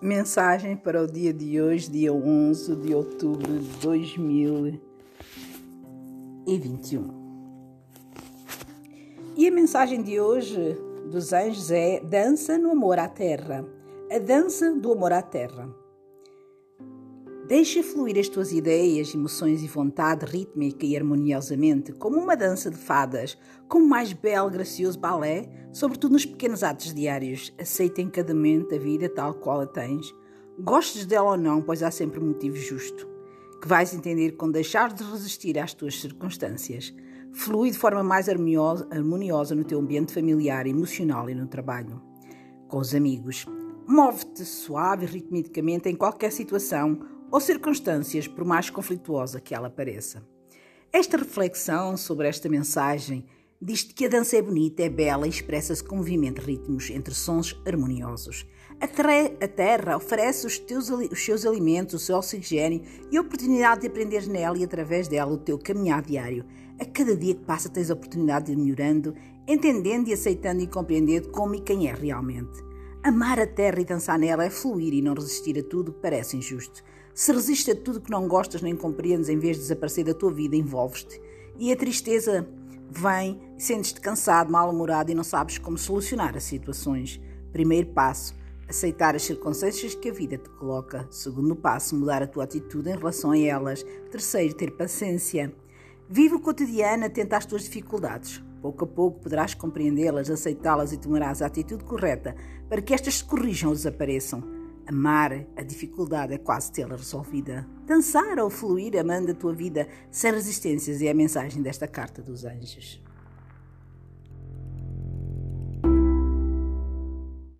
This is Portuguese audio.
Mensagem para o dia de hoje, dia 11 de outubro de 2021. E a mensagem de hoje dos anjos é Dança no amor à terra. A dança do amor à terra. Deixa fluir as tuas ideias, emoções e vontade rítmica e harmoniosamente, como uma dança de fadas, como o mais belo, gracioso balé, sobretudo nos pequenos atos diários. Aceita em cada momento a vida tal qual a tens. Gostes dela ou não, pois há sempre um motivo justo, que vais entender quando deixares de resistir às tuas circunstâncias. Flui de forma mais harmoniosa no teu ambiente familiar, emocional e no trabalho. Com os amigos. Move-te suave e ritmicamente em qualquer situação ou circunstâncias, por mais conflituosa que ela pareça. Esta reflexão sobre esta mensagem diz que a dança é bonita, é bela e expressa-se com movimento de ritmos entre sons harmoniosos. A, terra oferece os, teus, os seus alimentos, o seu oxigênio e a oportunidade de aprender nela e através dela o teu caminhar diário. A cada dia que passa tens a oportunidade de ir melhorando, entendendo e aceitando e compreendendo como e quem é realmente. Amar a terra e dançar nela é fluir e não resistir a tudo que parece injusto. Se resistes a tudo que não gostas nem compreendes, em vez de desaparecer da tua vida, envolves-te. E a tristeza vem, sentes-te cansado, mal-humorado e não sabes como solucionar as situações. Primeiro passo, aceitar as circunstâncias que a vida te coloca. Segundo passo, mudar a tua atitude em relação a elas. Terceiro, ter paciência. Vive o cotidiano atento às tuas dificuldades. Pouco a pouco poderás compreendê-las, aceitá-las e tomarás a atitude correta para que estas se corrijam ou desapareçam. Amar a dificuldade é quase tê-la resolvida. Dançar ou fluir amando a tua vida sem resistências é a mensagem desta carta dos anjos.